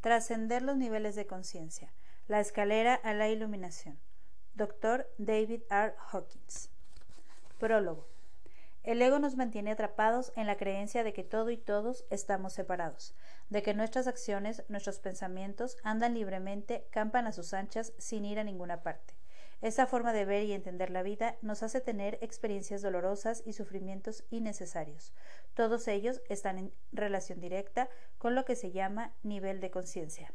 Trascender los niveles de conciencia. La escalera a la iluminación. Dr. David R. Hawkins. Prólogo. El ego nos mantiene atrapados en la creencia de que todo y todos estamos separados, de que nuestras acciones, nuestros pensamientos andan libremente, campan a sus anchas sin ir a ninguna parte. Esta forma de ver y entender la vida nos hace tener experiencias dolorosas y sufrimientos innecesarios. Todos ellos están en relación directa con lo que se llama nivel de conciencia.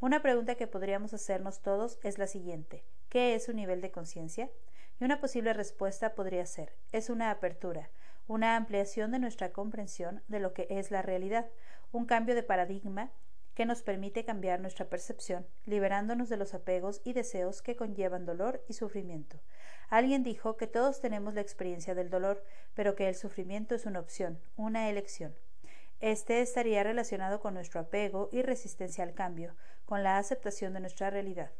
Una pregunta que podríamos hacernos todos es la siguiente. ¿Qué es un nivel de conciencia? Y una posible respuesta podría ser es una apertura, una ampliación de nuestra comprensión de lo que es la realidad, un cambio de paradigma que nos permite cambiar nuestra percepción, liberándonos de los apegos y deseos que conllevan dolor y sufrimiento. Alguien dijo que todos tenemos la experiencia del dolor, pero que el sufrimiento es una opción, una elección. Este estaría relacionado con nuestro apego y resistencia al cambio, con la aceptación de nuestra realidad.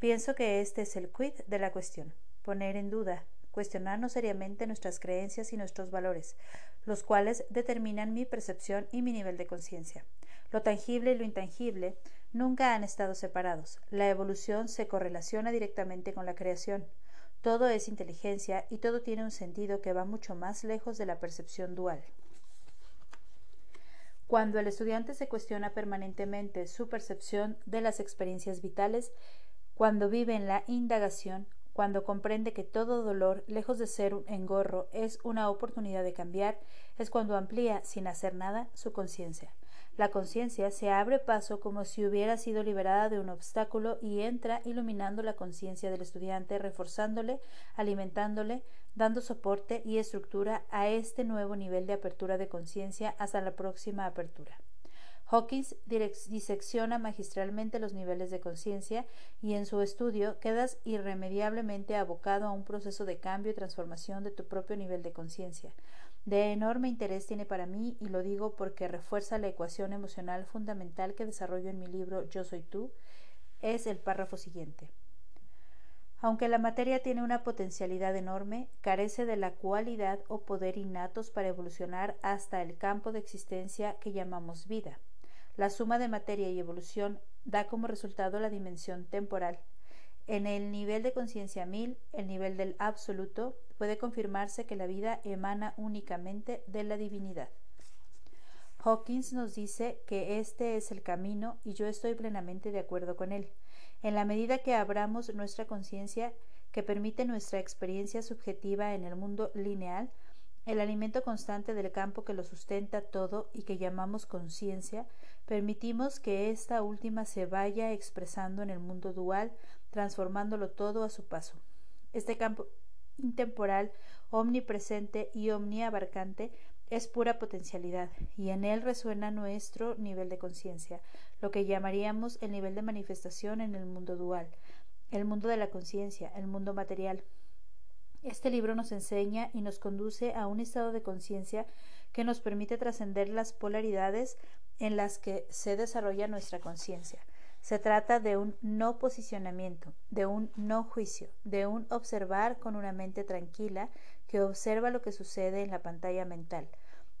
Pienso que este es el quid de la cuestión. Poner en duda, cuestionarnos seriamente nuestras creencias y nuestros valores, los cuales determinan mi percepción y mi nivel de conciencia. Lo tangible y lo intangible nunca han estado separados. La evolución se correlaciona directamente con la creación. Todo es inteligencia y todo tiene un sentido que va mucho más lejos de la percepción dual. Cuando el estudiante se cuestiona permanentemente su percepción de las experiencias vitales, cuando vive en la indagación, cuando comprende que todo dolor, lejos de ser un engorro, es una oportunidad de cambiar, es cuando amplía, sin hacer nada, su conciencia. La conciencia se abre paso como si hubiera sido liberada de un obstáculo y entra iluminando la conciencia del estudiante, reforzándole, alimentándole, dando soporte y estructura a este nuevo nivel de apertura de conciencia hasta la próxima apertura. Hawkins disecciona magistralmente los niveles de conciencia y en su estudio quedas irremediablemente abocado a un proceso de cambio y transformación de tu propio nivel de conciencia. De enorme interés tiene para mí, y lo digo porque refuerza la ecuación emocional fundamental que desarrollo en mi libro Yo soy tú, es el párrafo siguiente. Aunque la materia tiene una potencialidad enorme, carece de la cualidad o poder innatos para evolucionar hasta el campo de existencia que llamamos vida. La suma de materia y evolución da como resultado la dimensión temporal, en el nivel de conciencia mil, el nivel del absoluto, puede confirmarse que la vida emana únicamente de la divinidad. Hawkins nos dice que este es el camino y yo estoy plenamente de acuerdo con él. En la medida que abramos nuestra conciencia, que permite nuestra experiencia subjetiva en el mundo lineal, el alimento constante del campo que lo sustenta todo y que llamamos conciencia, permitimos que esta última se vaya expresando en el mundo dual transformándolo todo a su paso. Este campo intemporal, omnipresente y omniabarcante es pura potencialidad, y en él resuena nuestro nivel de conciencia, lo que llamaríamos el nivel de manifestación en el mundo dual, el mundo de la conciencia, el mundo material. Este libro nos enseña y nos conduce a un estado de conciencia que nos permite trascender las polaridades en las que se desarrolla nuestra conciencia. Se trata de un no posicionamiento, de un no juicio, de un observar con una mente tranquila que observa lo que sucede en la pantalla mental.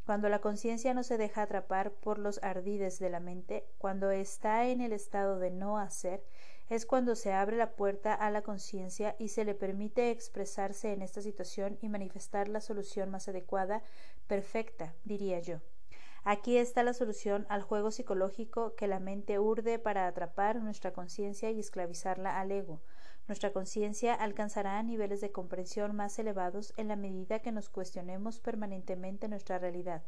Cuando la conciencia no se deja atrapar por los ardides de la mente, cuando está en el estado de no hacer, es cuando se abre la puerta a la conciencia y se le permite expresarse en esta situación y manifestar la solución más adecuada, perfecta, diría yo. Aquí está la solución al juego psicológico que la mente urde para atrapar nuestra conciencia y esclavizarla al ego. Nuestra conciencia alcanzará niveles de comprensión más elevados en la medida que nos cuestionemos permanentemente nuestra realidad,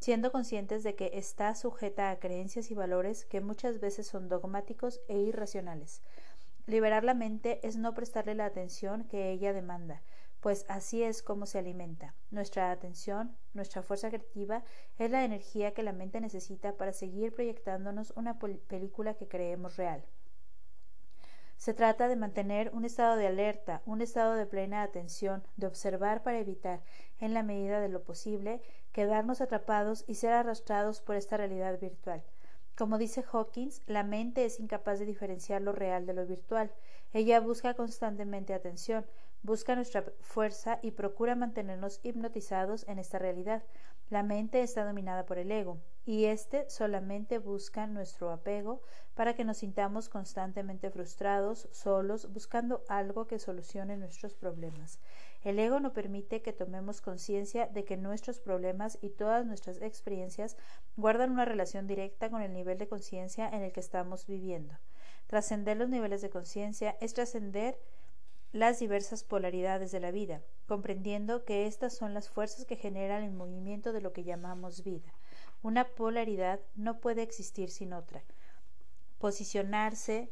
siendo conscientes de que está sujeta a creencias y valores que muchas veces son dogmáticos e irracionales. Liberar la mente es no prestarle la atención que ella demanda, pues así es como se alimenta. Nuestra atención, nuestra fuerza creativa, es la energía que la mente necesita para seguir proyectándonos una película que creemos real. Se trata de mantener un estado de alerta, un estado de plena atención, de observar para evitar, en la medida de lo posible, quedarnos atrapados y ser arrastrados por esta realidad virtual. Como dice Hawkins, la mente es incapaz de diferenciar lo real de lo virtual. Ella busca constantemente atención, busca nuestra fuerza y procura mantenernos hipnotizados en esta realidad. La mente está dominada por el ego. y éste solamente busca nuestro apego para que nos sintamos constantemente frustrados, solos, buscando algo que solucione nuestros problemas. El ego no permite que tomemos conciencia de que nuestros problemas y todas nuestras experiencias guardan una relación directa con el nivel de conciencia en el que estamos viviendo. Trascender los niveles de conciencia es trascender las diversas polaridades de la vida, comprendiendo que estas son las fuerzas que generan el movimiento de lo que llamamos vida. Una polaridad no puede existir sin otra. Posicionarse,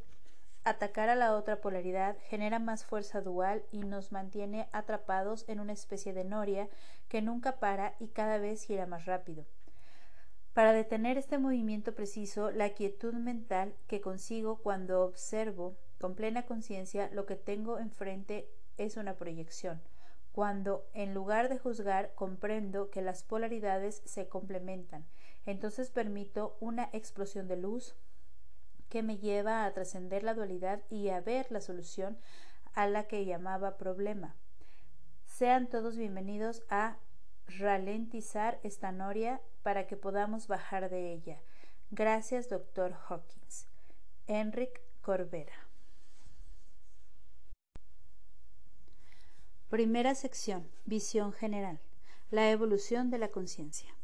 atacar a la otra polaridad genera más fuerza dual y nos mantiene atrapados en una especie de noria que nunca para y cada vez gira más rápido. Para detener este movimiento preciso, la quietud mental que consigo cuando observo con plena conciencia lo que tengo enfrente es una proyección, cuando en lugar de juzgar comprendo que las polaridades se complementan, entonces permito una explosión de luz que me lleva a trascender la dualidad y a ver la solución a la que llamaba problema. Sean todos bienvenidos a ralentizar esta noria para que podamos bajar de ella. Gracias, doctor Hawkins. Enric Corbera. Primera sección. Visión general. La evolución de la conciencia.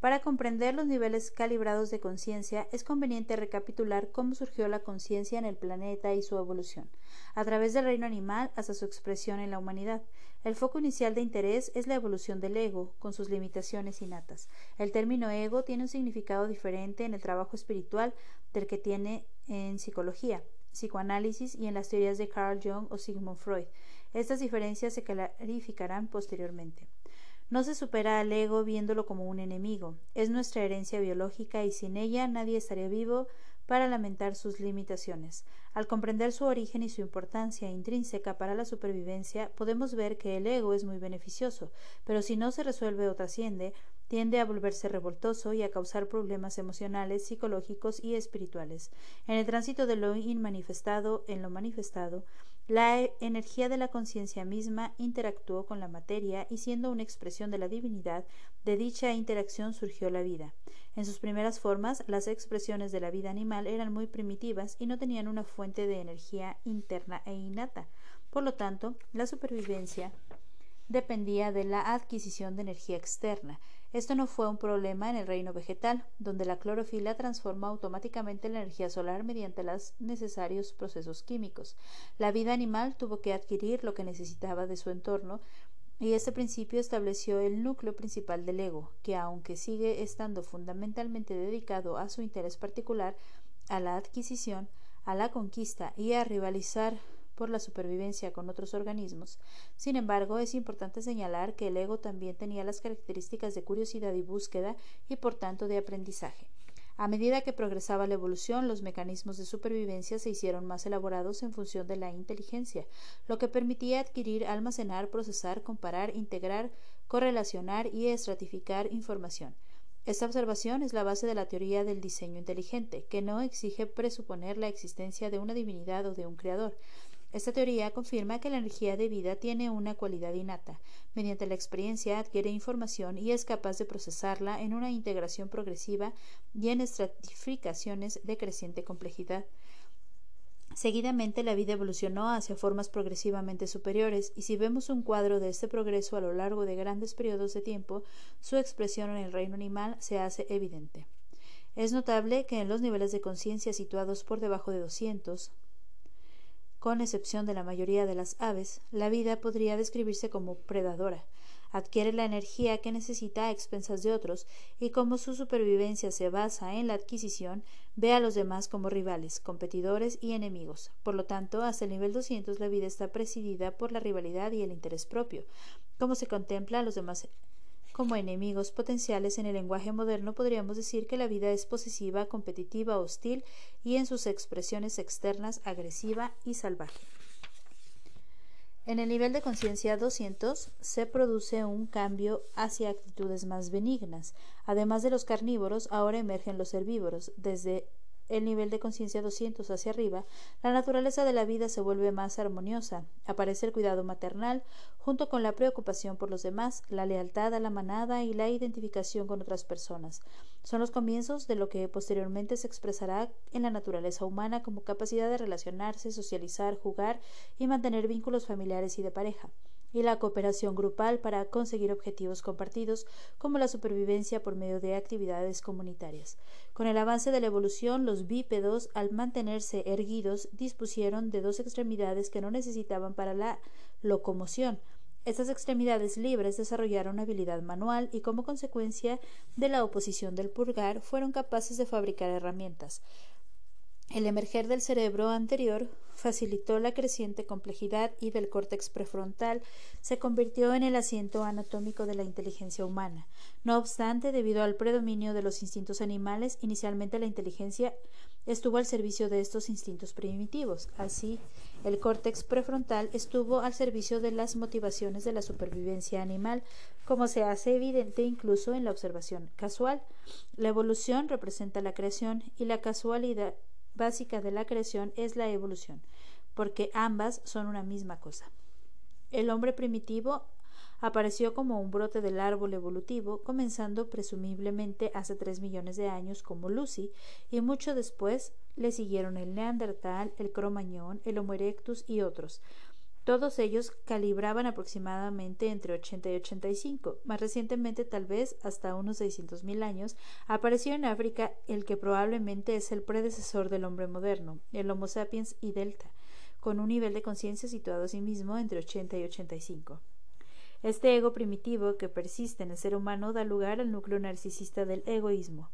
Para comprender los niveles calibrados de conciencia es conveniente recapitular cómo surgió la conciencia en el planeta y su evolución, a través del reino animal hasta su expresión en la humanidad. El foco inicial de interés es la evolución del ego, con sus limitaciones innatas. El término ego tiene un significado diferente en el trabajo espiritual del que tiene en psicología, psicoanálisis y en las teorías de Carl Jung o Sigmund Freud. Estas diferencias se clarificarán posteriormente. No se supera al ego viéndolo como un enemigo. Es nuestra herencia biológica y sin ella nadie estaría vivo para lamentar sus limitaciones. Al comprender su origen y su importancia intrínseca para la supervivencia, podemos ver que el ego es muy beneficioso, pero si no se resuelve o trasciende, tiende a volverse revoltoso y a causar problemas emocionales, psicológicos y espirituales. En el tránsito de lo inmanifestado en lo manifestado, la energía de la conciencia misma interactuó con la materia y siendo una expresión de la divinidad, de dicha interacción surgió la vida. En sus primeras formas, las expresiones de la vida animal eran muy primitivas y no tenían una fuente de energía interna e innata. Por lo tanto, la supervivencia dependía de la adquisición de energía externa. Esto no fue un problema en el reino vegetal, donde la clorofila transforma automáticamente la energía solar mediante los necesarios procesos químicos. La vida animal tuvo que adquirir lo que necesitaba de su entorno, y este principio estableció el núcleo principal del ego, que aunque sigue estando fundamentalmente dedicado a su interés particular, a la adquisición, a la conquista y a rivalizar por la supervivencia con otros organismos. Sin embargo, es importante señalar que el ego también tenía las características de curiosidad y búsqueda y por tanto de aprendizaje. A medida que progresaba la evolución, los mecanismos de supervivencia se hicieron más elaborados en función de la inteligencia, lo que permitía adquirir, almacenar, procesar, comparar, integrar, correlacionar y estratificar información. Esta observación es la base de la teoría del diseño inteligente, que no exige presuponer la existencia de una divinidad o de un creador, esta teoría confirma que la energía de vida tiene una cualidad innata. Mediante la experiencia adquiere información y es capaz de procesarla en una integración progresiva y en estratificaciones de creciente complejidad. Seguidamente la vida evolucionó hacia formas progresivamente superiores, y si vemos un cuadro de este progreso a lo largo de grandes periodos de tiempo, su expresión en el reino animal se hace evidente. Es notable que en los niveles de conciencia situados por debajo de 200, con excepción de la mayoría de las aves, la vida podría describirse como predadora. Adquiere la energía que necesita a expensas de otros, y como su supervivencia se basa en la adquisición, ve a los demás como rivales, competidores y enemigos. Por lo tanto, hasta el nivel 200 la vida está presidida por la rivalidad y el interés propio. Como se contempla a los demás como enemigos potenciales en el lenguaje moderno podríamos decir que la vida es posesiva, competitiva, hostil y en sus expresiones externas agresiva y salvaje. En el nivel de conciencia 200 se produce un cambio hacia actitudes más benignas. Además de los carnívoros, ahora emergen los herbívoros. Desde el nivel de conciencia 200 hacia arriba, la naturaleza de la vida se vuelve más armoniosa. Aparece el cuidado maternal, junto con la preocupación por los demás, la lealtad a la manada y la identificación con otras personas. Son los comienzos de lo que posteriormente se expresará en la naturaleza humana como capacidad de relacionarse, socializar, jugar y mantener vínculos familiares y de pareja y la cooperación grupal para conseguir objetivos compartidos como la supervivencia por medio de actividades comunitarias. Con el avance de la evolución, los bípedos, al mantenerse erguidos, dispusieron de dos extremidades que no necesitaban para la locomoción. Estas extremidades libres desarrollaron habilidad manual y como consecuencia de la oposición del pulgar fueron capaces de fabricar herramientas. El emerger del cerebro anterior facilitó la creciente complejidad y del córtex prefrontal se convirtió en el asiento anatómico de la inteligencia humana. No obstante, debido al predominio de los instintos animales, inicialmente la inteligencia estuvo al servicio de estos instintos primitivos. Así, el córtex prefrontal estuvo al servicio de las motivaciones de la supervivencia animal, como se hace evidente incluso en la observación casual. La evolución representa la creación y la casualidad básica de la creación es la evolución, porque ambas son una misma cosa. El hombre primitivo apareció como un brote del árbol evolutivo, comenzando presumiblemente hace tres millones de años como Lucy, y mucho después le siguieron el Neandertal, el Cromañón, el Homo erectus y otros. Todos ellos calibraban aproximadamente entre 80 y 85. Más recientemente, tal vez hasta unos 600.000 años, apareció en África el que probablemente es el predecesor del hombre moderno, el Homo sapiens y Delta, con un nivel de conciencia situado a sí mismo entre 80 y 85. Este ego primitivo que persiste en el ser humano da lugar al núcleo narcisista del egoísmo,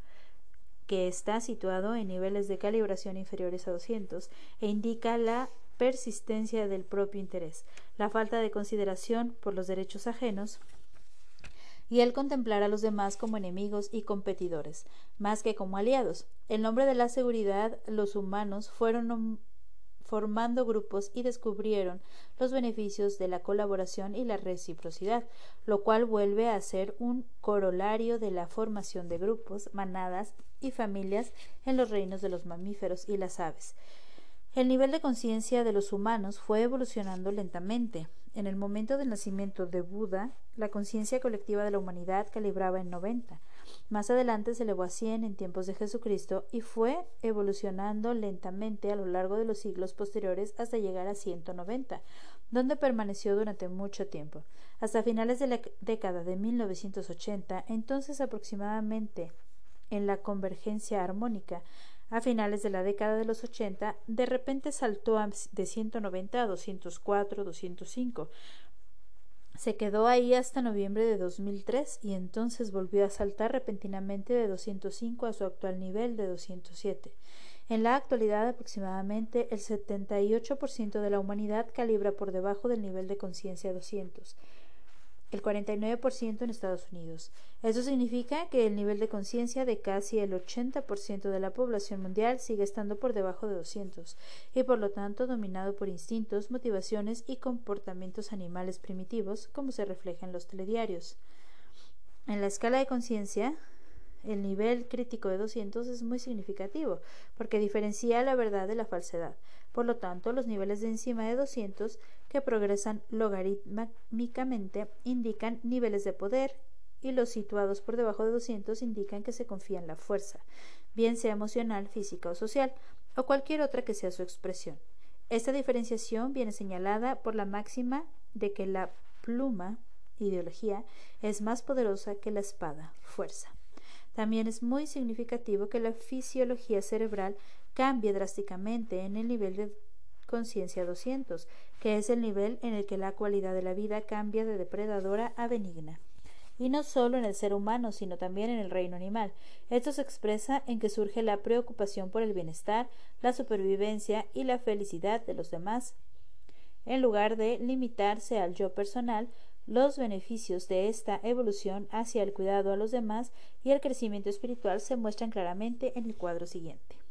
que está situado en niveles de calibración inferiores a 200 e indica la persistencia del propio interés, la falta de consideración por los derechos ajenos y el contemplar a los demás como enemigos y competidores, más que como aliados. En nombre de la seguridad, los humanos fueron formando grupos y descubrieron los beneficios de la colaboración y la reciprocidad, lo cual vuelve a ser un corolario de la formación de grupos, manadas y familias en los reinos de los mamíferos y las aves. El nivel de conciencia de los humanos fue evolucionando lentamente. En el momento del nacimiento de Buda, la conciencia colectiva de la humanidad calibraba en 90. Más adelante se elevó a 100 en tiempos de Jesucristo y fue evolucionando lentamente a lo largo de los siglos posteriores hasta llegar a 190, donde permaneció durante mucho tiempo. Hasta finales de la década de 1980, entonces aproximadamente en la convergencia armónica, a finales de la década de los 80, de repente saltó de 190 a 204, 205. Se quedó ahí hasta noviembre de 2003 y entonces volvió a saltar repentinamente de 205 a su actual nivel de 207. En la actualidad, aproximadamente el 78% de la humanidad calibra por debajo del nivel de conciencia 200 el 49% en Estados Unidos. Eso significa que el nivel de conciencia de casi el 80% de la población mundial sigue estando por debajo de 200 y por lo tanto dominado por instintos, motivaciones y comportamientos animales primitivos, como se refleja en los telediarios. En la escala de conciencia, el nivel crítico de 200 es muy significativo, porque diferencia la verdad de la falsedad. Por lo tanto, los niveles de encima de 200 que progresan logarítmicamente indican niveles de poder y los situados por debajo de 200 indican que se confía en la fuerza, bien sea emocional, física o social, o cualquier otra que sea su expresión. Esta diferenciación viene señalada por la máxima de que la pluma, ideología, es más poderosa que la espada, fuerza. También es muy significativo que la fisiología cerebral cambie drásticamente en el nivel de conciencia 200, que es el nivel en el que la cualidad de la vida cambia de depredadora a benigna. Y no solo en el ser humano, sino también en el reino animal. Esto se expresa en que surge la preocupación por el bienestar, la supervivencia y la felicidad de los demás. En lugar de limitarse al yo personal, los beneficios de esta evolución hacia el cuidado a los demás y el crecimiento espiritual se muestran claramente en el cuadro siguiente.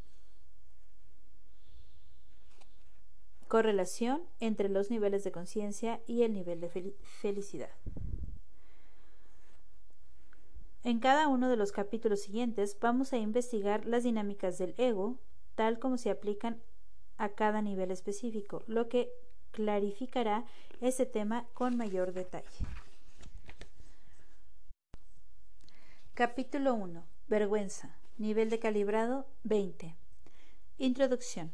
Correlación entre los niveles de conciencia y el nivel de felicidad. En cada uno de los capítulos siguientes vamos a investigar las dinámicas del ego, tal como se aplican a cada nivel específico, lo que clarificará ese tema con mayor detalle. Capítulo 1. Vergüenza. Nivel de calibrado 20. Introducción.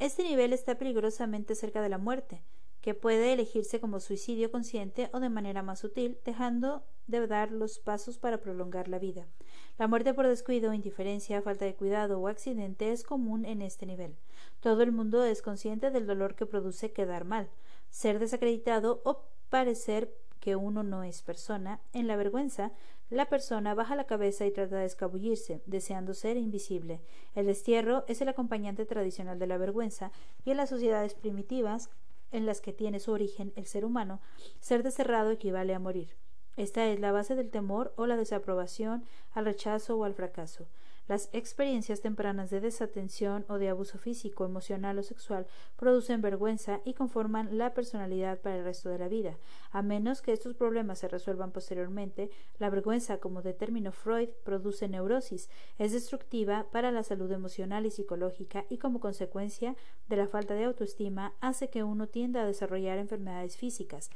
Este nivel está peligrosamente cerca de la muerte, que puede elegirse como suicidio consciente o de manera más sutil, dejando de dar los pasos para prolongar la vida. La muerte por descuido, indiferencia, falta de cuidado o accidente es común en este nivel. Todo el mundo es consciente del dolor que produce quedar mal, ser desacreditado o parecer que uno no es persona. En la vergüenza, la persona baja la cabeza y trata de escabullirse, deseando ser invisible. El destierro es el acompañante tradicional de la vergüenza y en las sociedades primitivas en las que tiene su origen el ser humano, ser desterrado equivale a morir. Esta es la base del temor o la desaprobación, al rechazo o al fracaso. Las experiencias tempranas de desatención o de abuso físico, emocional o sexual producen vergüenza y conforman la personalidad para el resto de la vida. A menos que estos problemas se resuelvan posteriormente, la vergüenza, como determinó Freud, produce neurosis, es destructiva para la salud emocional y psicológica y como consecuencia de la falta de autoestima hace que uno tienda a desarrollar enfermedades físicas.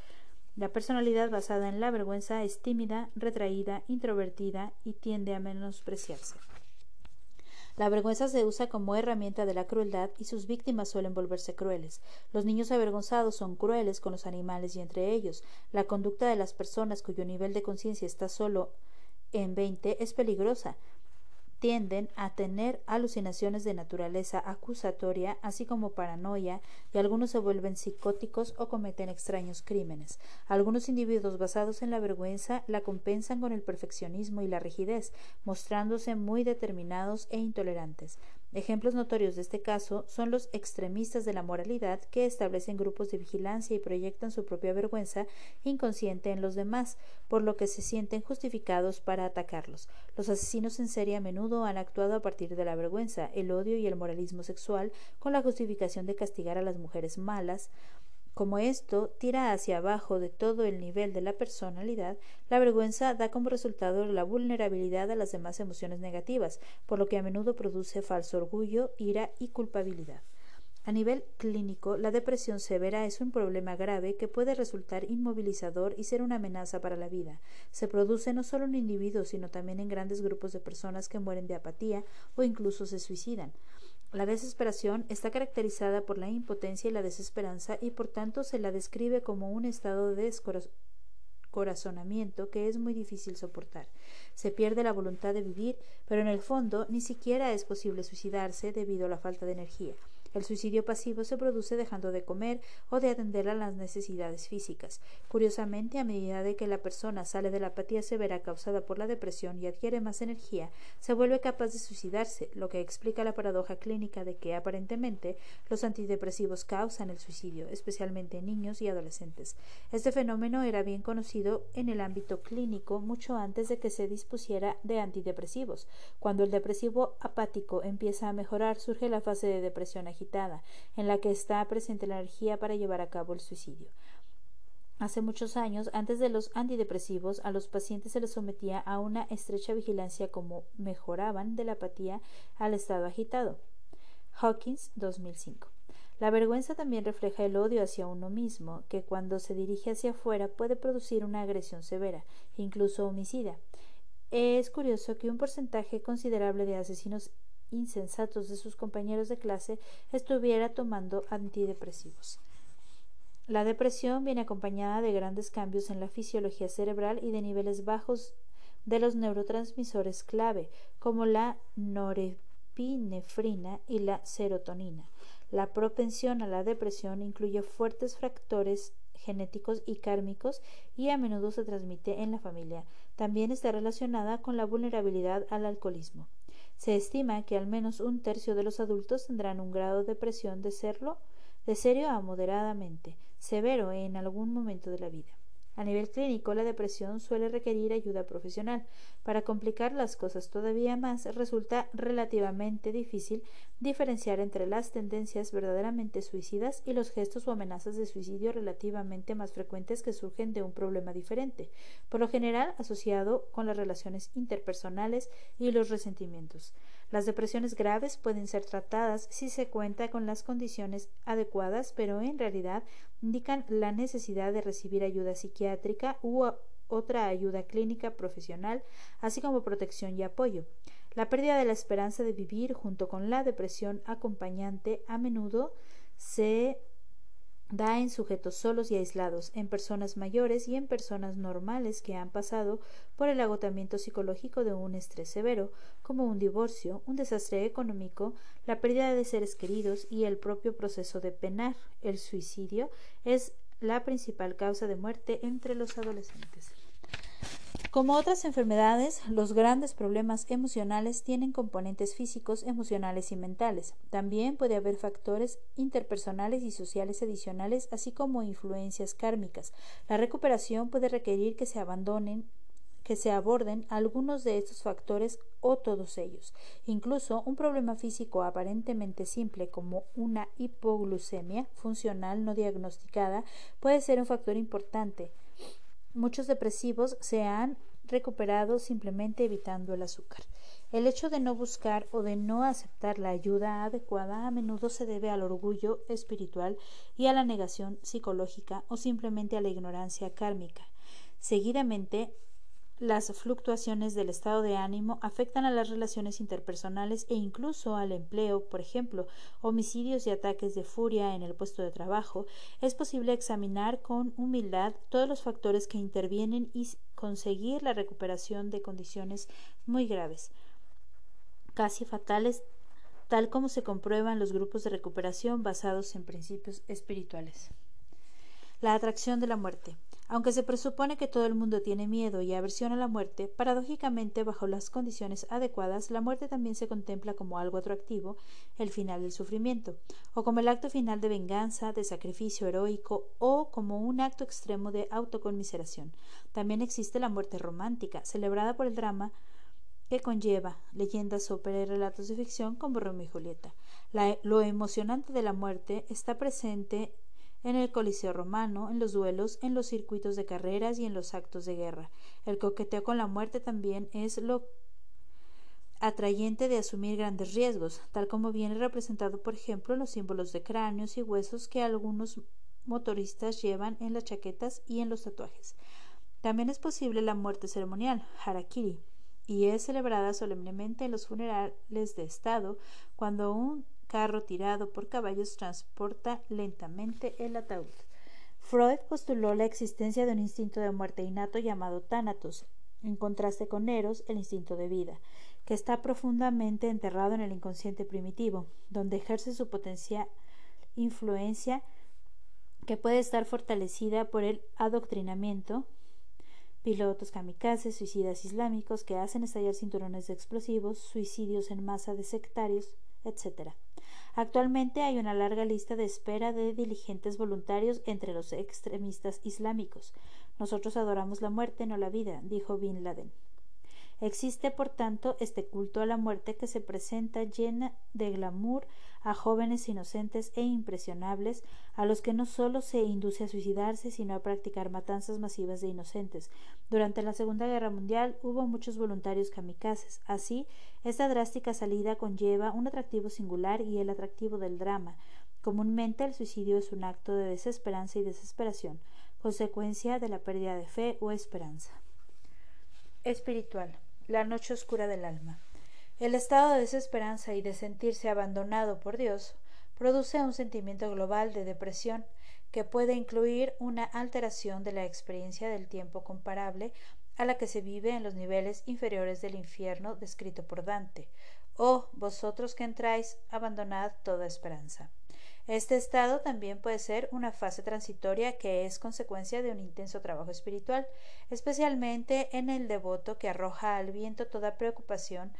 La personalidad basada en la vergüenza es tímida, retraída, introvertida y tiende a menospreciarse. La vergüenza se usa como herramienta de la crueldad y sus víctimas suelen volverse crueles. Los niños avergonzados son crueles con los animales y entre ellos. La conducta de las personas cuyo nivel de conciencia está solo en 20 es peligrosa tienden a tener alucinaciones de naturaleza acusatoria, así como paranoia, y algunos se vuelven psicóticos o cometen extraños crímenes. Algunos individuos basados en la vergüenza la compensan con el perfeccionismo y la rigidez, mostrándose muy determinados e intolerantes. Ejemplos notorios de este caso son los extremistas de la moralidad que establecen grupos de vigilancia y proyectan su propia vergüenza inconsciente en los demás, por lo que se sienten justificados para atacarlos. Los asesinos en serie a menudo han actuado a partir de la vergüenza, el odio y el moralismo sexual con la justificación de castigar a las mujeres malas como esto tira hacia abajo de todo el nivel de la personalidad, la vergüenza da como resultado la vulnerabilidad a las demás emociones negativas, por lo que a menudo produce falso orgullo, ira y culpabilidad. A nivel clínico, la depresión severa es un problema grave que puede resultar inmovilizador y ser una amenaza para la vida. Se produce no solo en individuos, sino también en grandes grupos de personas que mueren de apatía o incluso se suicidan. La desesperación está caracterizada por la impotencia y la desesperanza y por tanto se la describe como un estado de descorazonamiento que es muy difícil soportar. Se pierde la voluntad de vivir, pero en el fondo ni siquiera es posible suicidarse debido a la falta de energía. El suicidio pasivo se produce dejando de comer o de atender a las necesidades físicas. Curiosamente, a medida de que la persona sale de la apatía severa causada por la depresión y adquiere más energía, se vuelve capaz de suicidarse, lo que explica la paradoja clínica de que aparentemente los antidepresivos causan el suicidio, especialmente en niños y adolescentes. Este fenómeno era bien conocido en el ámbito clínico mucho antes de que se dispusiera de antidepresivos. Cuando el depresivo apático empieza a mejorar, surge la fase de depresión agitada en la que está presente la energía para llevar a cabo el suicidio. Hace muchos años, antes de los antidepresivos, a los pacientes se les sometía a una estrecha vigilancia como mejoraban de la apatía al estado agitado. Hawkins 2005. La vergüenza también refleja el odio hacia uno mismo, que cuando se dirige hacia afuera puede producir una agresión severa, incluso homicida. Es curioso que un porcentaje considerable de asesinos insensatos de sus compañeros de clase estuviera tomando antidepresivos. La depresión viene acompañada de grandes cambios en la fisiología cerebral y de niveles bajos de los neurotransmisores clave, como la norepinefrina y la serotonina. La propensión a la depresión incluye fuertes factores genéticos y kármicos y a menudo se transmite en la familia. También está relacionada con la vulnerabilidad al alcoholismo. Se estima que al menos un tercio de los adultos tendrán un grado de depresión de serlo de serio a moderadamente severo en algún momento de la vida. A nivel clínico, la depresión suele requerir ayuda profesional. Para complicar las cosas todavía más, resulta relativamente difícil diferenciar entre las tendencias verdaderamente suicidas y los gestos o amenazas de suicidio relativamente más frecuentes que surgen de un problema diferente, por lo general asociado con las relaciones interpersonales y los resentimientos. Las depresiones graves pueden ser tratadas si se cuenta con las condiciones adecuadas, pero en realidad indican la necesidad de recibir ayuda psiquiátrica u otra ayuda clínica profesional, así como protección y apoyo. La pérdida de la esperanza de vivir junto con la depresión acompañante a menudo se da en sujetos solos y aislados, en personas mayores y en personas normales que han pasado por el agotamiento psicológico de un estrés severo, como un divorcio, un desastre económico, la pérdida de seres queridos y el propio proceso de penar. El suicidio es la principal causa de muerte entre los adolescentes. Como otras enfermedades, los grandes problemas emocionales tienen componentes físicos, emocionales y mentales. También puede haber factores interpersonales y sociales adicionales, así como influencias kármicas. La recuperación puede requerir que se abandonen que se aborden algunos de estos factores o todos ellos. Incluso un problema físico aparentemente simple como una hipoglucemia funcional no diagnosticada puede ser un factor importante Muchos depresivos se han recuperado simplemente evitando el azúcar. El hecho de no buscar o de no aceptar la ayuda adecuada a menudo se debe al orgullo espiritual y a la negación psicológica o simplemente a la ignorancia kármica. Seguidamente, las fluctuaciones del estado de ánimo afectan a las relaciones interpersonales e incluso al empleo, por ejemplo, homicidios y ataques de furia en el puesto de trabajo. Es posible examinar con humildad todos los factores que intervienen y conseguir la recuperación de condiciones muy graves, casi fatales, tal como se comprueba en los grupos de recuperación basados en principios espirituales. La atracción de la muerte. Aunque se presupone que todo el mundo tiene miedo y aversión a la muerte, paradójicamente, bajo las condiciones adecuadas, la muerte también se contempla como algo atractivo, el final del sufrimiento, o como el acto final de venganza, de sacrificio heroico, o como un acto extremo de autoconmiseración. También existe la muerte romántica, celebrada por el drama que conlleva leyendas, ópera y relatos de ficción como Romeo y Julieta. lo emocionante de la muerte está presente en el Coliseo romano, en los duelos, en los circuitos de carreras y en los actos de guerra. El coqueteo con la muerte también es lo atrayente de asumir grandes riesgos, tal como viene representado, por ejemplo, en los símbolos de cráneos y huesos que algunos motoristas llevan en las chaquetas y en los tatuajes. También es posible la muerte ceremonial, harakiri, y es celebrada solemnemente en los funerales de Estado, cuando un carro tirado por caballos transporta lentamente el ataúd. Freud postuló la existencia de un instinto de muerte innato llamado Thanatos, en contraste con Eros, el instinto de vida, que está profundamente enterrado en el inconsciente primitivo, donde ejerce su potencia influencia que puede estar fortalecida por el adoctrinamiento, pilotos kamikazes, suicidas islámicos que hacen estallar cinturones de explosivos, suicidios en masa de sectarios, etc. Actualmente hay una larga lista de espera de diligentes voluntarios entre los extremistas islámicos. Nosotros adoramos la muerte, no la vida, dijo Bin Laden. Existe, por tanto, este culto a la muerte que se presenta llena de glamour a jóvenes inocentes e impresionables, a los que no solo se induce a suicidarse, sino a practicar matanzas masivas de inocentes. Durante la Segunda Guerra Mundial hubo muchos voluntarios kamikazes. Así, esta drástica salida conlleva un atractivo singular y el atractivo del drama. Comúnmente el suicidio es un acto de desesperanza y desesperación, consecuencia de la pérdida de fe o esperanza. Espiritual la noche oscura del alma. El estado de desesperanza y de sentirse abandonado por Dios produce un sentimiento global de depresión que puede incluir una alteración de la experiencia del tiempo comparable a la que se vive en los niveles inferiores del infierno descrito por Dante. Oh, vosotros que entráis, abandonad toda esperanza. Este estado también puede ser una fase transitoria que es consecuencia de un intenso trabajo espiritual, especialmente en el devoto que arroja al viento toda preocupación,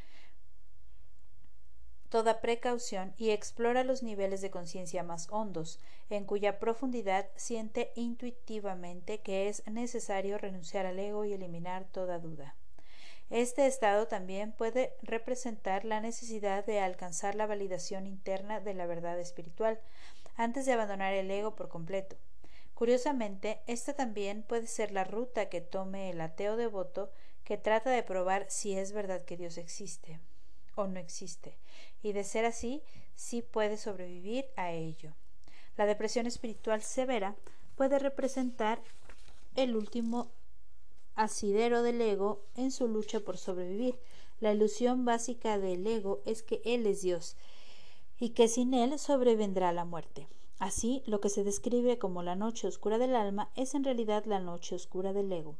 toda precaución y explora los niveles de conciencia más hondos, en cuya profundidad siente intuitivamente que es necesario renunciar al ego y eliminar toda duda. Este estado también puede representar la necesidad de alcanzar la validación interna de la verdad espiritual antes de abandonar el ego por completo. Curiosamente, esta también puede ser la ruta que tome el ateo devoto que trata de probar si es verdad que Dios existe. O no existe, y de ser así, sí puede sobrevivir a ello. La depresión espiritual severa puede representar el último asidero del ego en su lucha por sobrevivir. La ilusión básica del ego es que él es Dios y que sin él sobrevendrá la muerte. Así, lo que se describe como la noche oscura del alma es en realidad la noche oscura del ego.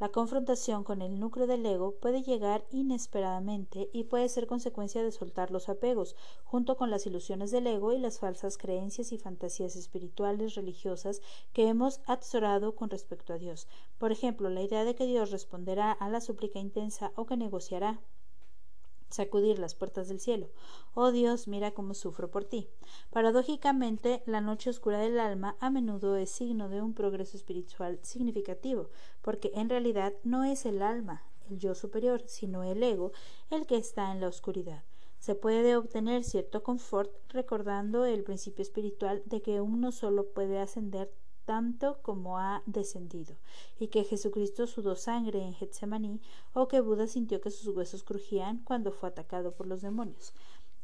La confrontación con el núcleo del ego puede llegar inesperadamente y puede ser consecuencia de soltar los apegos, junto con las ilusiones del ego y las falsas creencias y fantasías espirituales religiosas que hemos atesorado con respecto a Dios. Por ejemplo, la idea de que Dios responderá a la súplica intensa o que negociará sacudir las puertas del cielo. Oh Dios, mira cómo sufro por ti. Paradójicamente, la noche oscura del alma a menudo es signo de un progreso espiritual significativo, porque en realidad no es el alma, el yo superior, sino el ego, el que está en la oscuridad. Se puede obtener cierto confort recordando el principio espiritual de que uno solo puede ascender tanto como ha descendido, y que Jesucristo sudó sangre en Getsemaní, o que Buda sintió que sus huesos crujían cuando fue atacado por los demonios.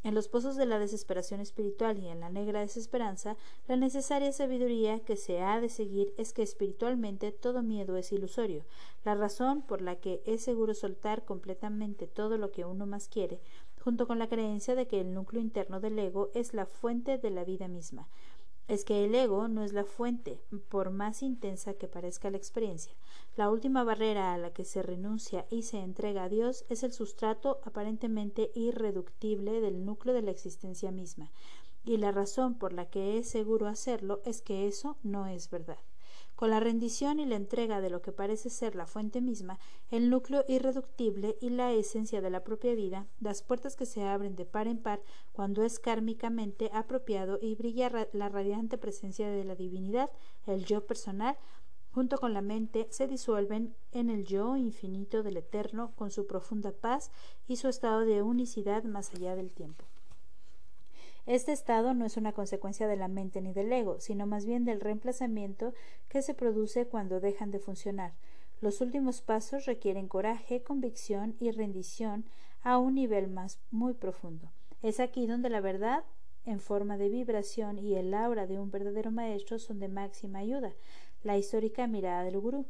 En los pozos de la desesperación espiritual y en la negra desesperanza, la necesaria sabiduría que se ha de seguir es que espiritualmente todo miedo es ilusorio. La razón por la que es seguro soltar completamente todo lo que uno más quiere, junto con la creencia de que el núcleo interno del ego es la fuente de la vida misma es que el ego no es la fuente, por más intensa que parezca la experiencia. La última barrera a la que se renuncia y se entrega a Dios es el sustrato aparentemente irreductible del núcleo de la existencia misma, y la razón por la que es seguro hacerlo es que eso no es verdad. Con la rendición y la entrega de lo que parece ser la fuente misma, el núcleo irreductible y la esencia de la propia vida, las puertas que se abren de par en par cuando es kármicamente apropiado y brilla la radiante presencia de la divinidad, el yo personal, junto con la mente, se disuelven en el yo infinito del eterno con su profunda paz y su estado de unicidad más allá del tiempo. Este estado no es una consecuencia de la mente ni del ego, sino más bien del reemplazamiento que se produce cuando dejan de funcionar. Los últimos pasos requieren coraje, convicción y rendición a un nivel más muy profundo. Es aquí donde la verdad en forma de vibración y el aura de un verdadero maestro son de máxima ayuda, la histórica mirada del gurú,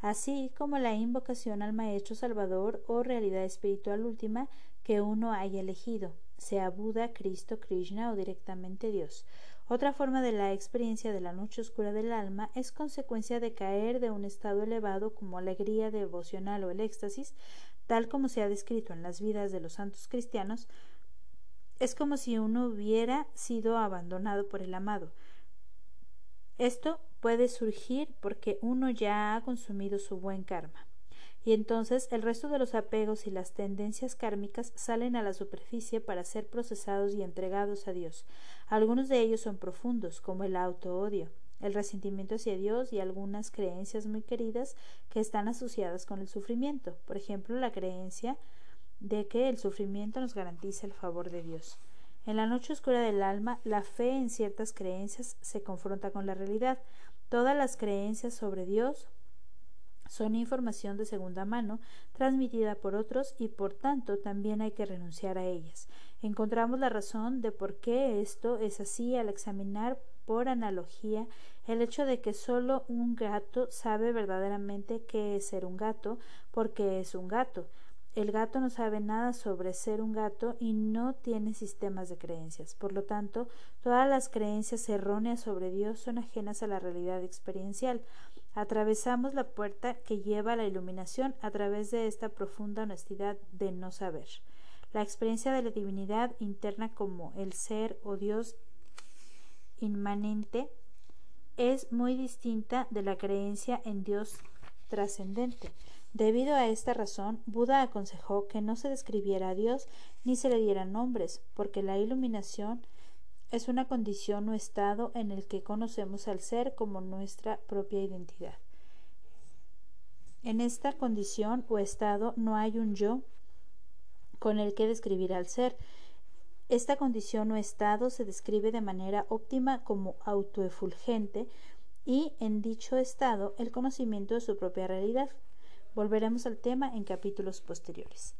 así como la invocación al maestro salvador o realidad espiritual última que uno haya elegido sea Buda, Cristo, Krishna o directamente Dios. Otra forma de la experiencia de la noche oscura del alma es consecuencia de caer de un estado elevado como alegría devocional o el éxtasis, tal como se ha descrito en las vidas de los santos cristianos, es como si uno hubiera sido abandonado por el amado. Esto puede surgir porque uno ya ha consumido su buen karma y entonces el resto de los apegos y las tendencias kármicas salen a la superficie para ser procesados y entregados a Dios. Algunos de ellos son profundos, como el auto-odio, el resentimiento hacia Dios y algunas creencias muy queridas que están asociadas con el sufrimiento, por ejemplo, la creencia de que el sufrimiento nos garantiza el favor de Dios. En la noche oscura del alma, la fe en ciertas creencias se confronta con la realidad. Todas las creencias sobre Dios son información de segunda mano transmitida por otros y por tanto también hay que renunciar a ellas. Encontramos la razón de por qué esto es así al examinar por analogía el hecho de que solo un gato sabe verdaderamente qué es ser un gato porque es un gato. El gato no sabe nada sobre ser un gato y no tiene sistemas de creencias. Por lo tanto, todas las creencias erróneas sobre Dios son ajenas a la realidad experiencial. Atravesamos la puerta que lleva a la iluminación a través de esta profunda honestidad de no saber. La experiencia de la divinidad interna como el ser o Dios inmanente es muy distinta de la creencia en Dios trascendente. Debido a esta razón, Buda aconsejó que no se describiera a Dios ni se le dieran nombres, porque la iluminación es una condición o estado en el que conocemos al ser como nuestra propia identidad. En esta condición o estado no hay un yo con el que describir al ser. Esta condición o estado se describe de manera óptima como autoefulgente y en dicho estado el conocimiento de su propia realidad. Volveremos al tema en capítulos posteriores.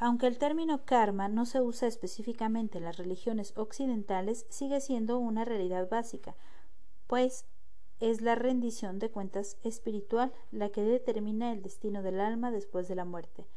Aunque el término karma no se usa específicamente en las religiones occidentales, sigue siendo una realidad básica, pues es la rendición de cuentas espiritual la que determina el destino del alma después de la muerte.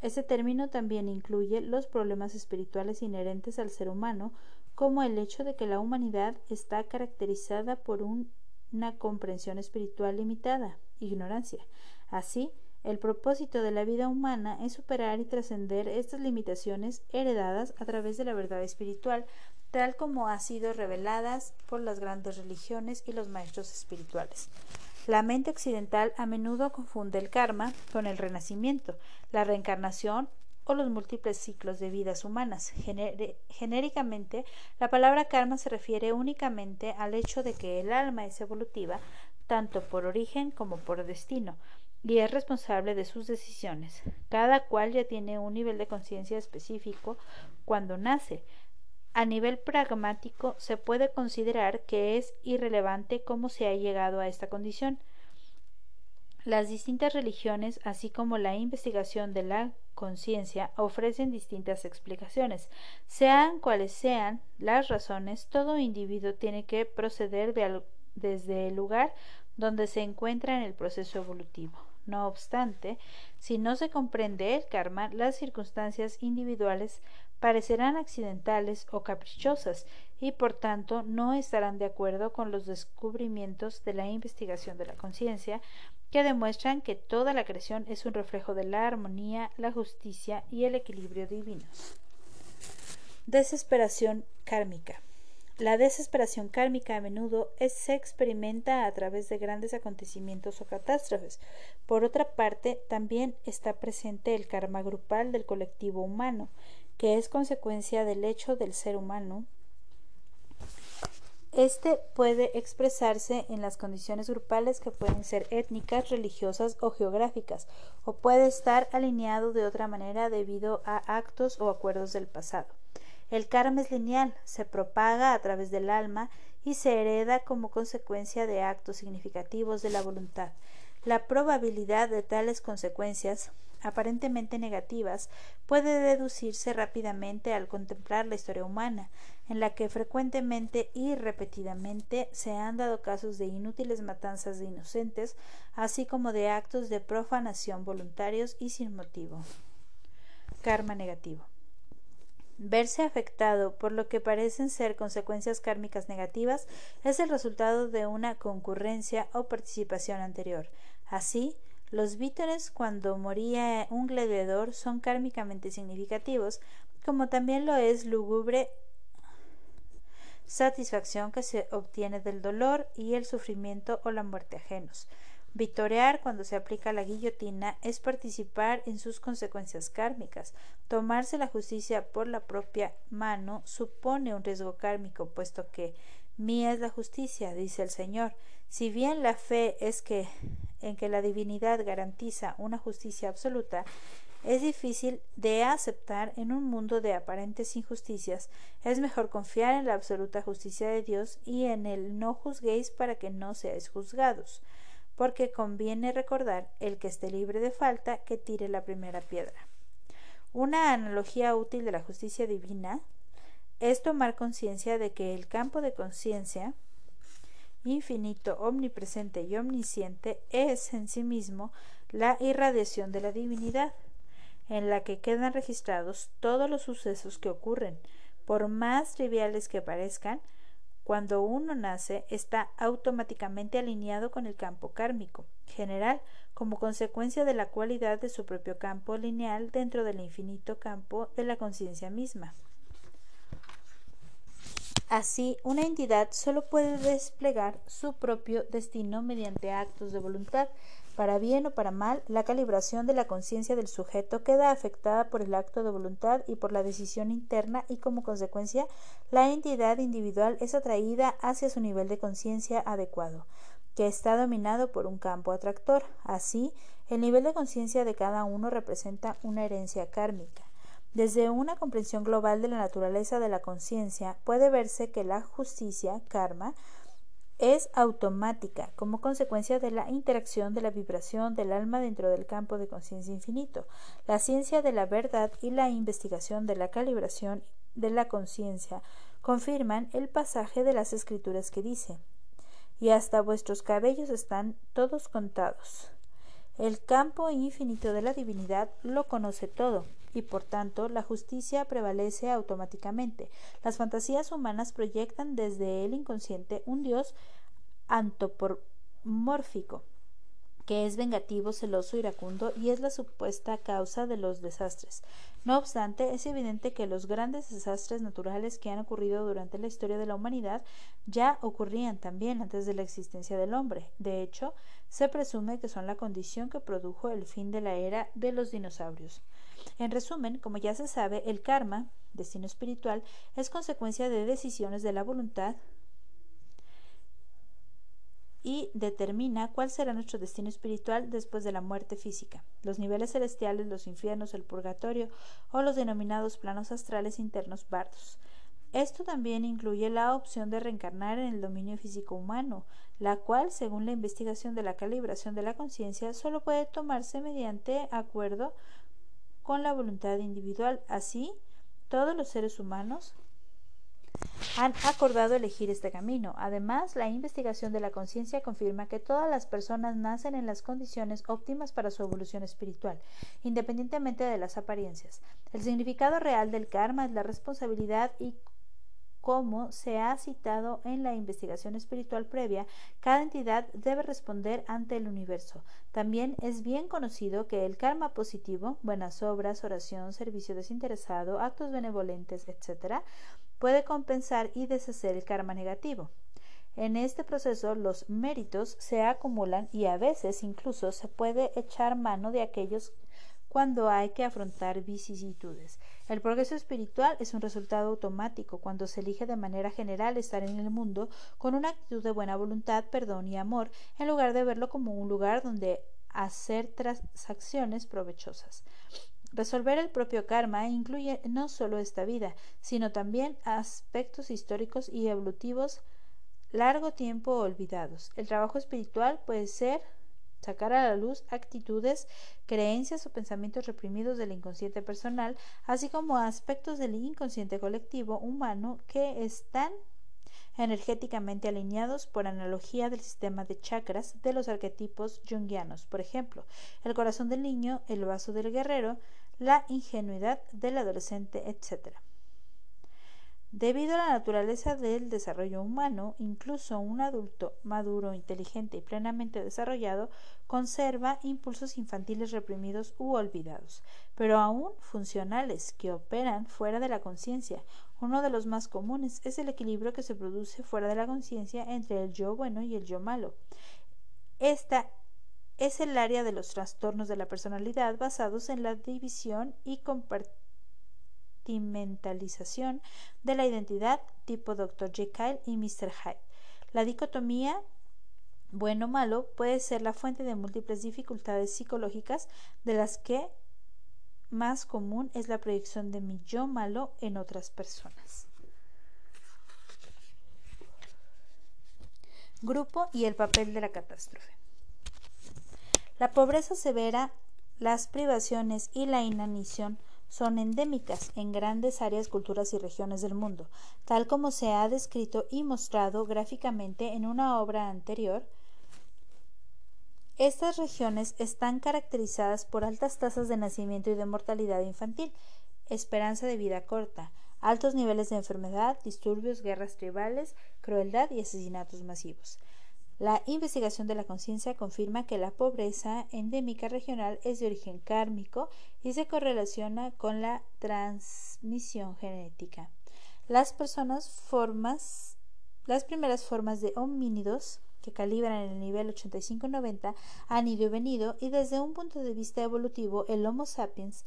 Ese término también incluye los problemas espirituales inherentes al ser humano, como el hecho de que la humanidad está caracterizada por una comprensión espiritual limitada, ignorancia. Así, el propósito de la vida humana es superar y trascender estas limitaciones heredadas a través de la verdad espiritual, tal como ha sido reveladas por las grandes religiones y los maestros espirituales. La mente occidental a menudo confunde el karma con el renacimiento, la reencarnación o los múltiples ciclos de vidas humanas. genéricamente, la palabra karma se refiere únicamente al hecho de que el alma es evolutiva tanto por origen como por destino, y es responsable de sus decisiones. Cada cual ya tiene un nivel de conciencia específico cuando nace. A nivel pragmático se puede considerar que es irrelevante cómo se ha llegado a esta condición. Las distintas religiones, así como la investigación de la conciencia, ofrecen distintas explicaciones. Sean cuales sean las razones, todo individuo tiene que proceder desde el lugar donde se encuentra en el proceso evolutivo. No obstante, si no se comprende el karma, las circunstancias individuales parecerán accidentales o caprichosas y por tanto no estarán de acuerdo con los descubrimientos de la investigación de la conciencia que demuestran que toda la creación es un reflejo de la armonía, la justicia y el equilibrio divinos. Desesperación kármica. La desesperación kármica a menudo se experimenta a través de grandes acontecimientos o catástrofes. Por otra parte, también está presente el karma grupal del colectivo humano, que es consecuencia del hecho del ser humano. Este puede expresarse en las condiciones grupales que pueden ser étnicas, religiosas o geográficas, o puede estar alineado de otra manera debido a actos o acuerdos del pasado. El karma es lineal, se propaga a través del alma y se hereda como consecuencia de actos significativos de la voluntad. La probabilidad de tales consecuencias, aparentemente negativas, puede deducirse rápidamente al contemplar la historia humana, en la que frecuentemente y repetidamente se han dado casos de inútiles matanzas de inocentes, así como de actos de profanación voluntarios y sin motivo. Karma negativo. Verse afectado por lo que parecen ser consecuencias kármicas negativas es el resultado de una concurrencia o participación anterior. Así, los vítores cuando moría un gladiador son kármicamente significativos, como también lo es lúgubre satisfacción que se obtiene del dolor y el sufrimiento o la muerte ajenos. Vitorear cuando se aplica la guillotina es participar en sus consecuencias kármicas. Tomarse la justicia por la propia mano supone un riesgo kármico, puesto que mía es la justicia, dice el Señor. Si bien la fe es que en que la divinidad garantiza una justicia absoluta, es difícil de aceptar en un mundo de aparentes injusticias. Es mejor confiar en la absoluta justicia de Dios y en el no juzguéis para que no seáis juzgados porque conviene recordar el que esté libre de falta que tire la primera piedra. Una analogía útil de la justicia divina es tomar conciencia de que el campo de conciencia infinito, omnipresente y omnisciente es en sí mismo la irradiación de la divinidad, en la que quedan registrados todos los sucesos que ocurren, por más triviales que parezcan, cuando uno nace, está automáticamente alineado con el campo kármico general, como consecuencia de la cualidad de su propio campo lineal dentro del infinito campo de la conciencia misma. Así, una entidad solo puede desplegar su propio destino mediante actos de voluntad, para bien o para mal, la calibración de la conciencia del sujeto queda afectada por el acto de voluntad y por la decisión interna y como consecuencia la entidad individual es atraída hacia su nivel de conciencia adecuado, que está dominado por un campo atractor. Así, el nivel de conciencia de cada uno representa una herencia kármica. Desde una comprensión global de la naturaleza de la conciencia puede verse que la justicia, karma, es automática como consecuencia de la interacción de la vibración del alma dentro del campo de conciencia infinito. La ciencia de la verdad y la investigación de la calibración de la conciencia confirman el pasaje de las escrituras que dice y hasta vuestros cabellos están todos contados. El campo infinito de la divinidad lo conoce todo y por tanto la justicia prevalece automáticamente. Las fantasías humanas proyectan desde el inconsciente un Dios antropomórfico que es vengativo, celoso, iracundo y es la supuesta causa de los desastres. No obstante, es evidente que los grandes desastres naturales que han ocurrido durante la historia de la humanidad ya ocurrían también antes de la existencia del hombre. De hecho, se presume que son la condición que produjo el fin de la era de los dinosaurios. En resumen, como ya se sabe, el karma, destino espiritual, es consecuencia de decisiones de la voluntad y determina cuál será nuestro destino espiritual después de la muerte física. Los niveles celestiales, los infiernos, el purgatorio o los denominados planos astrales internos bardos. Esto también incluye la opción de reencarnar en el dominio físico humano, la cual, según la investigación de la calibración de la conciencia, solo puede tomarse mediante acuerdo con la voluntad individual. Así, todos los seres humanos han acordado elegir este camino. Además, la investigación de la conciencia confirma que todas las personas nacen en las condiciones óptimas para su evolución espiritual, independientemente de las apariencias. El significado real del karma es la responsabilidad y como se ha citado en la investigación espiritual previa, cada entidad debe responder ante el universo. También es bien conocido que el karma positivo, buenas obras, oración, servicio desinteresado, actos benevolentes, etc., puede compensar y deshacer el karma negativo. En este proceso los méritos se acumulan y a veces incluso se puede echar mano de aquellos cuando hay que afrontar vicisitudes. El progreso espiritual es un resultado automático cuando se elige de manera general estar en el mundo con una actitud de buena voluntad, perdón y amor, en lugar de verlo como un lugar donde hacer transacciones provechosas. Resolver el propio karma incluye no solo esta vida, sino también aspectos históricos y evolutivos largo tiempo olvidados. El trabajo espiritual puede ser sacar a la luz actitudes, creencias o pensamientos reprimidos del inconsciente personal, así como aspectos del inconsciente colectivo humano que están energéticamente alineados por analogía del sistema de chakras de los arquetipos jungianos, por ejemplo, el corazón del niño, el vaso del guerrero, la ingenuidad del adolescente, etc. Debido a la naturaleza del desarrollo humano, incluso un adulto maduro, inteligente y plenamente desarrollado conserva impulsos infantiles reprimidos u olvidados, pero aún funcionales, que operan fuera de la conciencia. Uno de los más comunes es el equilibrio que se produce fuera de la conciencia entre el yo bueno y el yo malo. Esta es el área de los trastornos de la personalidad basados en la división y compartición mentalización de la identidad tipo Dr. Jekyll y Mr. Hyde. La dicotomía bueno-malo puede ser la fuente de múltiples dificultades psicológicas de las que más común es la proyección de mi yo malo en otras personas. Grupo y el papel de la catástrofe. La pobreza severa, las privaciones y la inanición son endémicas en grandes áreas, culturas y regiones del mundo, tal como se ha descrito y mostrado gráficamente en una obra anterior. Estas regiones están caracterizadas por altas tasas de nacimiento y de mortalidad infantil, esperanza de vida corta, altos niveles de enfermedad, disturbios, guerras tribales, crueldad y asesinatos masivos. La investigación de la conciencia confirma que la pobreza endémica regional es de origen kármico y se correlaciona con la transmisión genética. Las personas formas, las primeras formas de homínidos que calibran el nivel 85-90 han ido y venido y desde un punto de vista evolutivo el Homo sapiens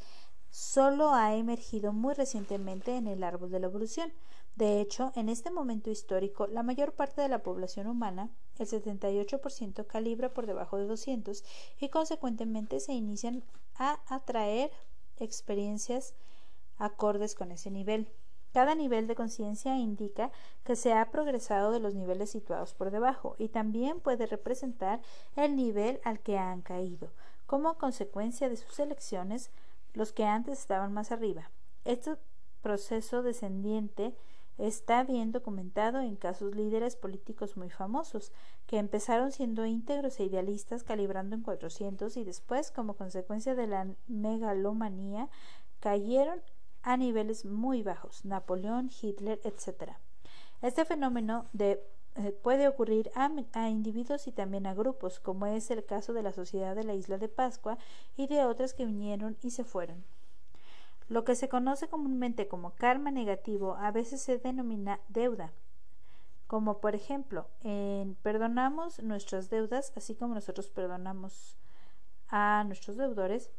solo ha emergido muy recientemente en el árbol de la evolución. De hecho, en este momento histórico, la mayor parte de la población humana, el 78%, calibra por debajo de 200 y consecuentemente se inician a atraer experiencias acordes con ese nivel. Cada nivel de conciencia indica que se ha progresado de los niveles situados por debajo y también puede representar el nivel al que han caído, como consecuencia de sus elecciones, los que antes estaban más arriba. Este proceso descendiente está bien documentado en casos líderes políticos muy famosos, que empezaron siendo íntegros e idealistas calibrando en 400 y después, como consecuencia de la megalomanía, cayeron a niveles muy bajos, Napoleón, Hitler, etc. Este fenómeno eh, puede ocurrir a, a, individuos y también a grupos, como es el caso de la Sociedad de la Isla de Pascua y de otras que vinieron y se fueron. Lo que se conoce comúnmente como karma negativo a veces se denomina deuda, como por ejemplo, en perdonamos nuestras deudas, así como nosotros perdonamos a nuestros deudores,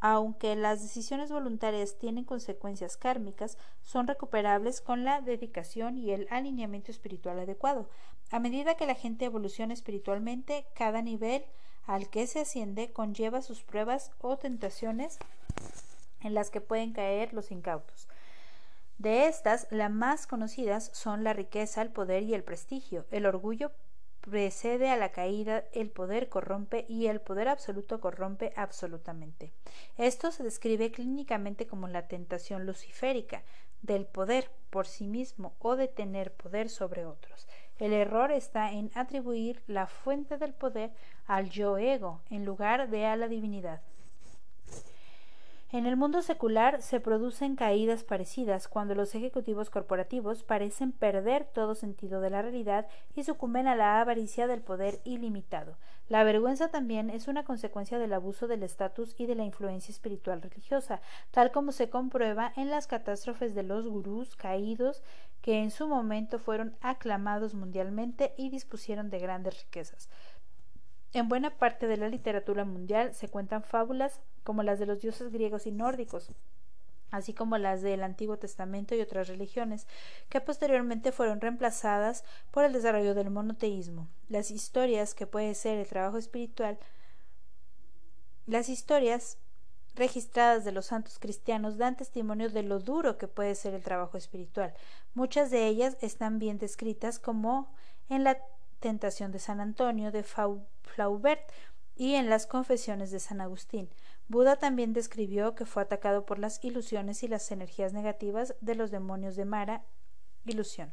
aunque las decisiones voluntarias tienen consecuencias kármicas, son recuperables con la dedicación y el alineamiento espiritual adecuado. A medida que la gente evoluciona espiritualmente, cada nivel al que se asciende conlleva sus pruebas o tentaciones en las que pueden caer los incautos. De estas, las más conocidas son la riqueza, el poder y el prestigio. El orgullo precede a la caída, el poder corrompe y el poder absoluto corrompe absolutamente. Esto se describe clínicamente como la tentación luciférica del poder por sí mismo o de tener poder sobre otros. El error está en atribuir la fuente del poder al yo ego en lugar de a la divinidad. En el mundo secular se producen caídas parecidas cuando los ejecutivos corporativos parecen perder todo sentido de la realidad y sucumben a la avaricia del poder ilimitado. La vergüenza también es una consecuencia del abuso del estatus y de la influencia espiritual religiosa, tal como se comprueba en las catástrofes de los gurús caídos que en su momento fueron aclamados mundialmente y dispusieron de grandes riquezas. En buena parte de la literatura mundial se cuentan fábulas como las de los dioses griegos y nórdicos, así como las del Antiguo Testamento y otras religiones, que posteriormente fueron reemplazadas por el desarrollo del monoteísmo. Las historias, que puede ser el trabajo espiritual, las historias registradas de los santos cristianos dan testimonio de lo duro que puede ser el trabajo espiritual. Muchas de ellas están bien descritas como en la tentación de San Antonio de Flaubert y en las confesiones de San Agustín. Buda también describió que fue atacado por las ilusiones y las energías negativas de los demonios de Mara, ilusión.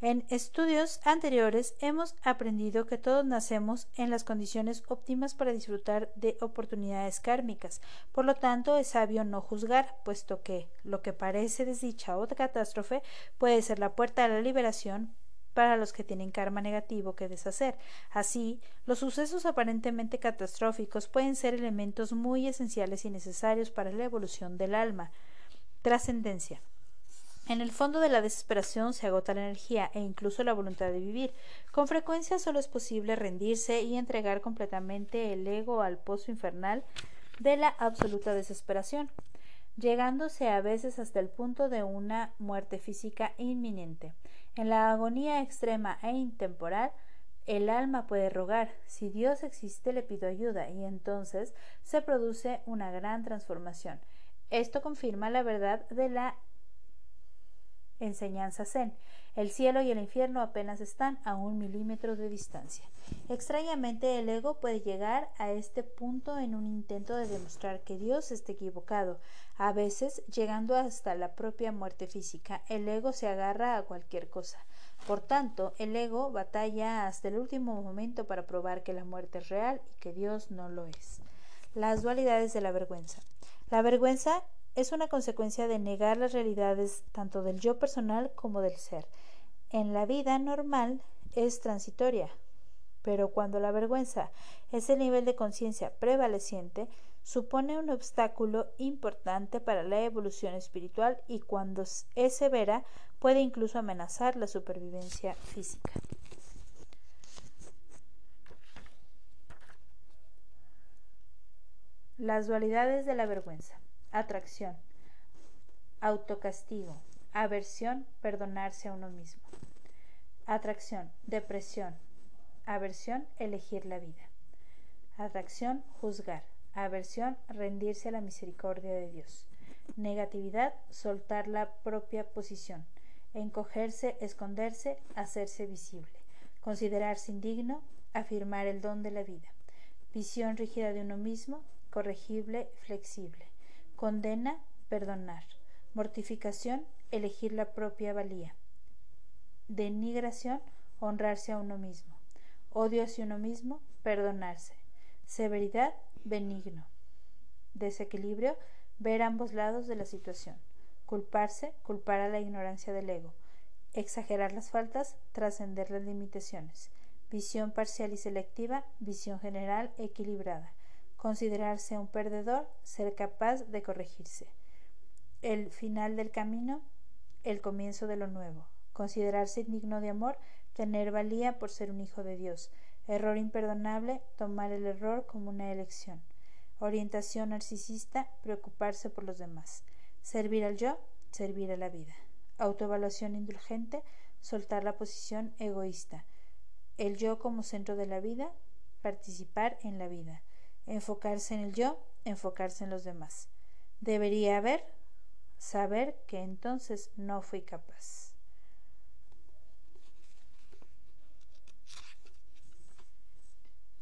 En estudios anteriores hemos aprendido que todos nacemos en las condiciones óptimas para disfrutar de oportunidades kármicas. Por lo tanto, es sabio no juzgar, puesto que lo que parece desdicha o catástrofe puede ser la puerta a la liberación para los que tienen karma negativo que deshacer. Así, los sucesos aparentemente catastróficos pueden ser elementos muy esenciales y necesarios para la evolución del alma. Trascendencia. En el fondo de la desesperación se agota la energía e incluso la voluntad de vivir. Con frecuencia solo es posible rendirse y entregar completamente el ego al pozo infernal de la absoluta desesperación, llegándose a veces hasta el punto de una muerte física inminente. En la agonía extrema e intemporal, el alma puede rogar, si Dios existe le pido ayuda, y entonces se produce una gran transformación. Esto confirma la verdad de la enseñanza zen. El cielo y el infierno apenas están a un milímetro de distancia. Extrañamente, el ego puede llegar a este punto en un intento de demostrar que Dios está equivocado. A veces, llegando hasta la propia muerte física, el ego se agarra a cualquier cosa. Por tanto, el ego batalla hasta el último momento para probar que la muerte es real y que Dios no lo es. Las dualidades de la vergüenza. La vergüenza es una consecuencia de negar las realidades tanto del yo personal como del ser. En la vida normal es transitoria, pero cuando la vergüenza es el nivel de conciencia prevaleciente, supone un obstáculo importante para la evolución espiritual y cuando es severa puede incluso amenazar la supervivencia física. Las dualidades de la vergüenza. Atracción. Autocastigo. Aversión. Perdonarse a uno mismo. Atracción. Depresión. Aversión. Elegir la vida. Atracción. Juzgar. Aversión. Rendirse a la misericordia de Dios. Negatividad, soltar la propia posición. Encogerse, esconderse, hacerse visible. Considerarse indigno, afirmar el don de la vida. Visión rígida de uno mismo, corregible, flexible. Condena, perdonar. Mortificación, elegir la propia valía. Denigración, honrarse a uno mismo. Odio hacia uno mismo, perdonarse. Severidad, benigno. Desequilibrio, ver ambos lados de la situación. Culparse, culpar a la ignorancia del ego. Exagerar las faltas, trascender las limitaciones. Visión parcial y selectiva, visión general equilibrada. Considerarse un perdedor, ser capaz de corregirse. El final del camino, el comienzo de lo nuevo. Considerarse indigno de amor, tener valía por ser un hijo de Dios. Error imperdonable, tomar el error como una elección. Orientación narcisista, preocuparse por los demás. Servir al yo, servir a la vida. Autoevaluación indulgente, soltar la posición egoísta. El yo como centro de la vida, participar en la vida. Enfocarse en el yo, enfocarse en los demás. Debería haber, saber que entonces no fui capaz.